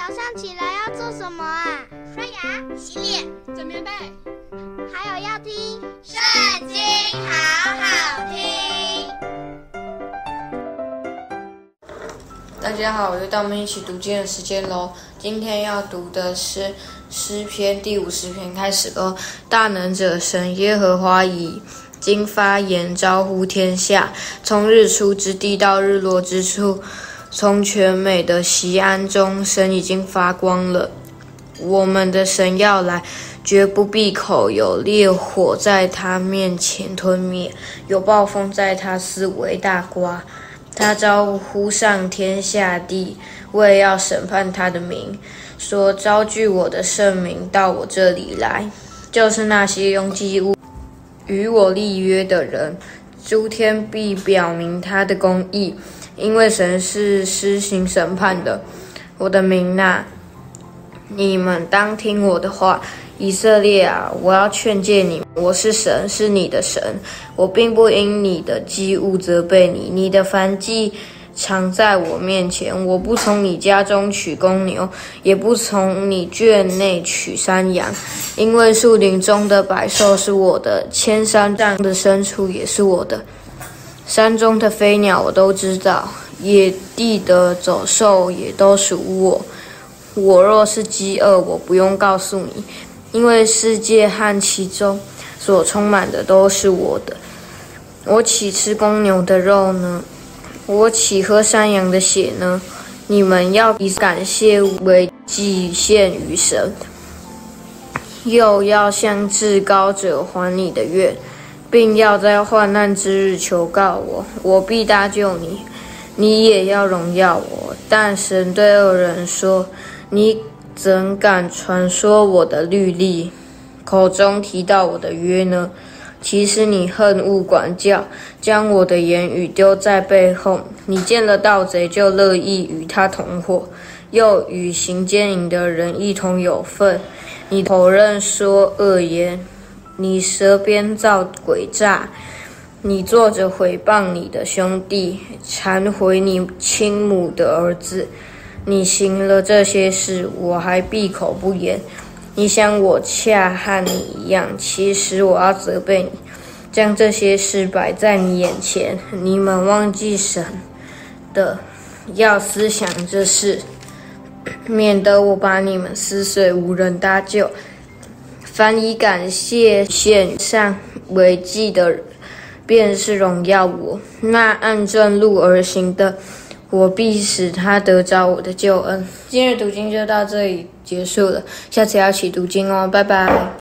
早上起来要做什么啊？刷牙、洗脸、整棉被，还有要听《圣经》，好好听。大家好，又到我们一起读经的时间喽。今天要读的是诗篇第五十篇，开始喽。大能者神耶和华已经发言，招呼天下，从日出之地到日落之处。从全美的锡安中，神已经发光了。我们的神要来，绝不闭口。有烈火在他面前吞灭，有暴风在他四围大刮。他招呼上天下地，为要审判他的名，说：招聚我的圣名到我这里来，就是那些用祭物与我立约的人。诸天必表明他的公义。因为神是施行审判的，我的民哪，你们当听我的话，以色列啊，我要劝诫你，我是神，是你的神，我并不因你的祭物责备你，你的燔祭常在我面前，我不从你家中取公牛，也不从你圈内取山羊，因为树林中的百兽是我的，千山上的牲畜也是我的。山中的飞鸟我都知道，野地的走兽也都属我。我若是饥饿，我不用告诉你，因为世界和其中所充满的都是我的。我岂吃公牛的肉呢？我岂喝山羊的血呢？你们要以感谢为祭献于神，又要向至高者还你的愿。并要在患难之日求告我，我必搭救你，你也要荣耀我。但神对恶人说：“你怎敢传说我的律例，口中提到我的约呢？其实你恨恶管教，将我的言语丢在背后。你见了盗贼，就乐意与他同伙，又与行奸淫的人一同有份。你否认说恶言。”你舌编造诡诈，你坐着毁谤你的兄弟，忏悔你亲母的儿子。你行了这些事，我还闭口不言。你想我恰和你一样，其实我要责备你，将这些事摆在你眼前。你们忘记神的，要思想这事，免得我把你们撕碎，无人搭救。凡以感谢献上为祭的，便是荣耀我；那按正路而行的，我必使他得着我的救恩。今日读经就到这里结束了，下次要一起读经哦，拜拜。